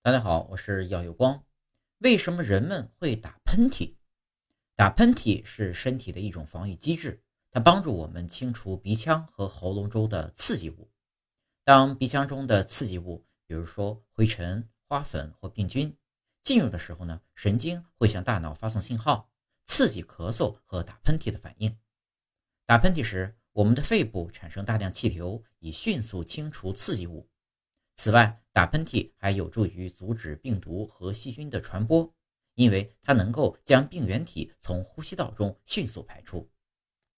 大家好，我是耀有光。为什么人们会打喷嚏？打喷嚏是身体的一种防御机制，它帮助我们清除鼻腔和喉咙中的刺激物。当鼻腔中的刺激物，比如说灰尘、花粉或病菌进入的时候呢，神经会向大脑发送信号，刺激咳嗽和打喷嚏的反应。打喷嚏时，我们的肺部产生大量气流，以迅速清除刺激物。此外，打喷嚏还有助于阻止病毒和细菌的传播，因为它能够将病原体从呼吸道中迅速排出。